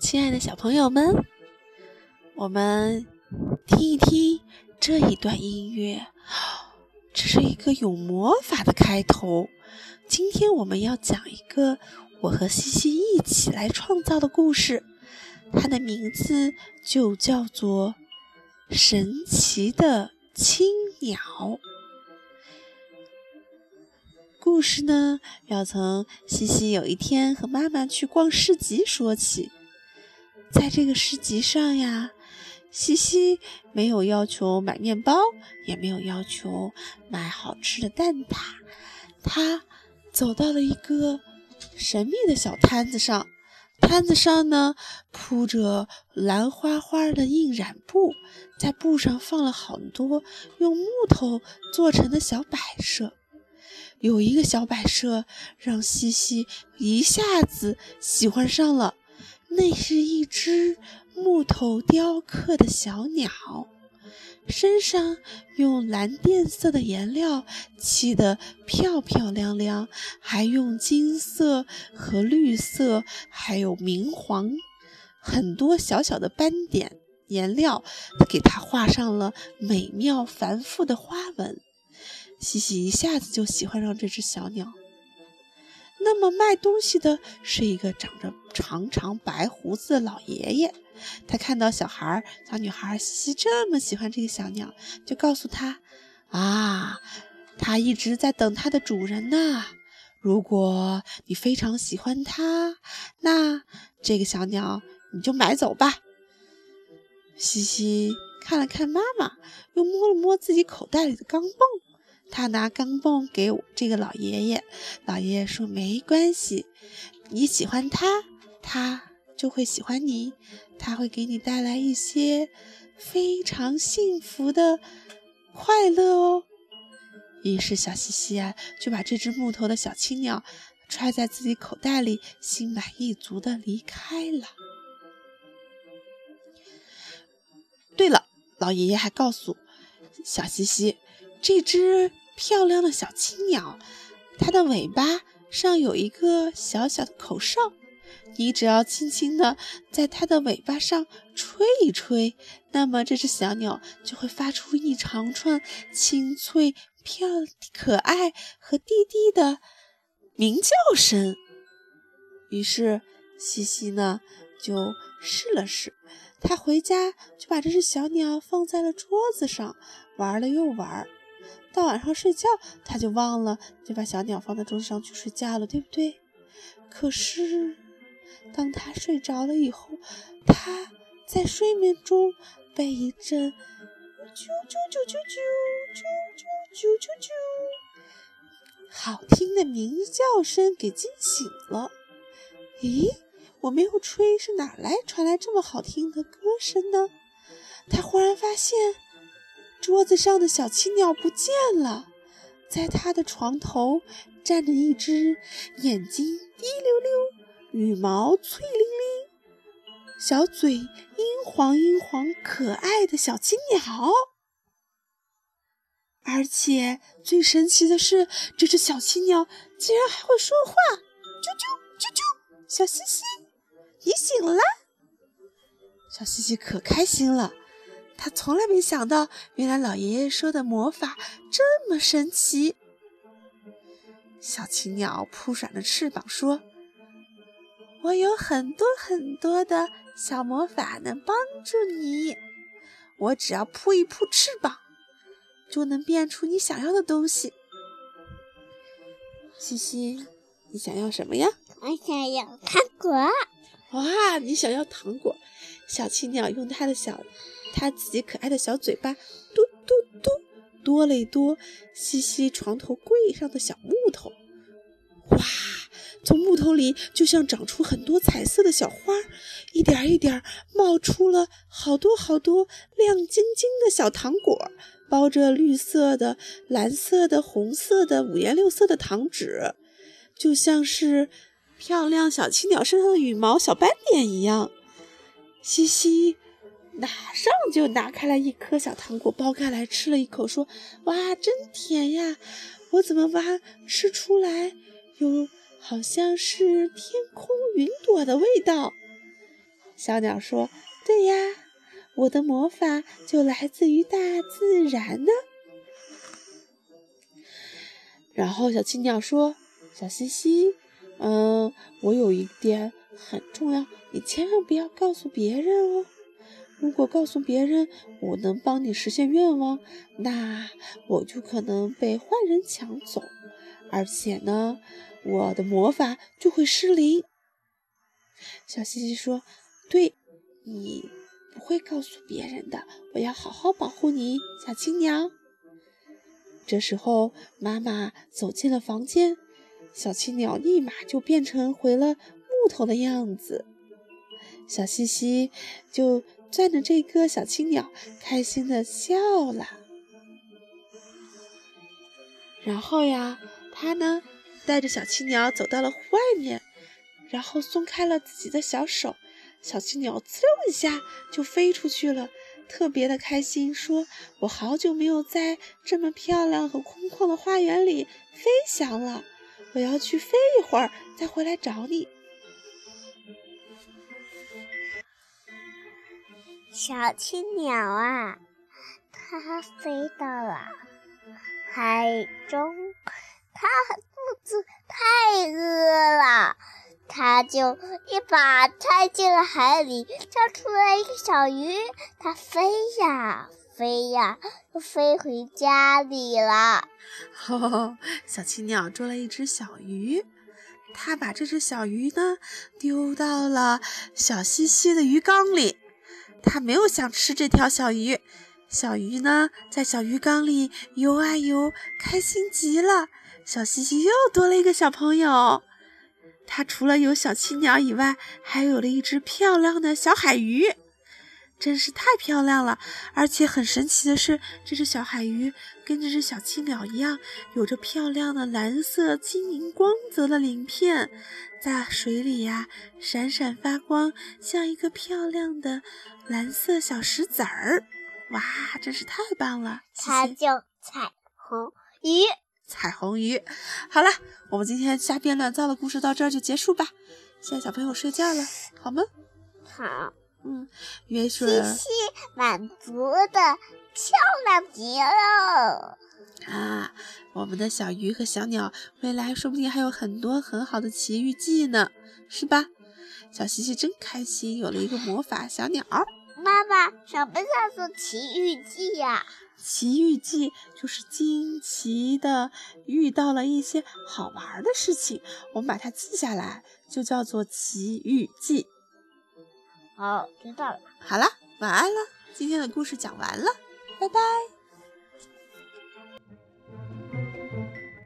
亲爱的小朋友们，我们听一听这一段音乐，这是一个有魔法的开头。今天我们要讲一个我和西西一起来创造的故事，它的名字就叫做《神奇的青鸟》。故事呢，要从西西有一天和妈妈去逛市集说起。在这个市集上呀，西西没有要求买面包，也没有要求买好吃的蛋挞。他走到了一个神秘的小摊子上，摊子上呢铺着蓝花花的印染布，在布上放了好多用木头做成的小摆设。有一个小摆设让西西一下子喜欢上了。那是一只木头雕刻的小鸟，身上用蓝靛色的颜料漆得漂漂亮亮，还用金色和绿色，还有明黄很多小小的斑点颜料，给它画上了美妙繁复的花纹。西西一下子就喜欢上这只小鸟。那么卖东西的是一个长着长长白胡子的老爷爷，他看到小孩小女孩西西这么喜欢这个小鸟，就告诉他：“啊，他一直在等它的主人呢。如果你非常喜欢它，那这个小鸟你就买走吧。”西西看了看妈妈，又摸了摸自己口袋里的钢镚。他拿钢镚给这个老爷爷，老爷爷说：“没关系，你喜欢他，他就会喜欢你，他会给你带来一些非常幸福的快乐哦。”于是小西西啊，就把这只木头的小青鸟揣在自己口袋里，心满意足的离开了。对了，老爷爷还告诉小西西，这只。漂亮的小青鸟，它的尾巴上有一个小小的口哨，你只要轻轻地在它的尾巴上吹一吹，那么这只小鸟就会发出一长串清脆、漂可爱和低低的鸣叫声。于是西西呢就试了试，他回家就把这只小鸟放在了桌子上，玩了又玩。到晚上睡觉，他就忘了，就把小鸟放在桌子上去睡觉了，对不对？可是，当他睡着了以后，他在睡眠中被一阵啾啾啾啾啾啾啾啾啾啾好听的鸣叫声给惊醒了。咦，我没有吹，是哪来传来这么好听的歌声呢？他忽然发现。桌子上的小青鸟不见了，在他的床头站着一只眼睛滴溜溜、羽毛翠溜溜、小嘴阴黄阴黄、可爱的小青鸟。而且最神奇的是，这只小青鸟竟然还会说话！啾啾啾啾，小西西，你醒了！小西西可开心了。他从来没想到，原来老爷爷说的魔法这么神奇。小青鸟扑闪着翅膀说：“我有很多很多的小魔法能帮助你，我只要扑一扑翅膀，就能变出你想要的东西。”西西，你想要什么呀？我想要糖果。哇，你想要糖果？小青鸟用它的小。它自己可爱的小嘴巴，嘟嘟嘟，哆了一哆西西床头柜上的小木头，哇，从木头里就像长出很多彩色的小花，一点一点冒出了好多好多亮晶晶的小糖果，包着绿色的、蓝色的、红色的五颜六色的糖纸，就像是漂亮小青鸟身上的羽毛小斑点一样，西西。马上就拿开了一颗小糖果，剥开来吃了一口，说：“哇，真甜呀！我怎么挖吃出来有好像是天空云朵的味道？”小鸟说：“对呀，我的魔法就来自于大自然呢。”然后小青鸟说：“小西西，嗯，我有一点很重要，你千万不要告诉别人哦。如果告诉别人我能帮你实现愿望，那我就可能被坏人抢走，而且呢，我的魔法就会失灵。”小西西说：“对，你不会告诉别人的，我要好好保护你，小青鸟。”这时候，妈妈走进了房间，小青鸟立马就变成回了木头的样子。小西西就攥着这个小青鸟，开心的笑了。然后呀，他呢带着小青鸟走到了户外面，然后松开了自己的小手，小青鸟呲溜一下就飞出去了。特别的开心，说：“我好久没有在这么漂亮和空旷的花园里飞翔了，我要去飞一会儿，再回来找你。”小青鸟啊，它飞到了海中，它肚子太饿了。它就一把跳进了海里，跳出来一个小鱼。它飞呀飞呀，又飞回家里了。哦，小青鸟捉了一只小鱼，它把这只小鱼呢丢到了小西西的鱼缸里。它没有想吃这条小鱼，小鱼呢在小鱼缸里游啊游，开心极了。小西西又多了一个小朋友。它除了有小青鸟以外，还有了一只漂亮的小海鱼，真是太漂亮了！而且很神奇的是，这只小海鱼跟这只小青鸟一样，有着漂亮的蓝色晶莹光泽的鳞片，在水里呀闪闪发光，像一个漂亮的蓝色小石子儿。哇，真是太棒了！它叫彩虹鱼。彩虹鱼，好了，我们今天瞎编乱造的故事到这儿就结束吧。现在小朋友睡觉了，好吗？好，嗯，约水西西满足的漂亮极了啊！我们的小鱼和小鸟，未来说不定还有很多很好的奇遇记呢，是吧？小西西真开心，有了一个魔法小鸟。妈妈，什么叫做奇遇记呀？奇遇记就是惊奇的遇到了一些好玩的事情，我们把它记下来，就叫做奇遇记。好，知道了。好了，晚安了，今天的故事讲完了，拜拜。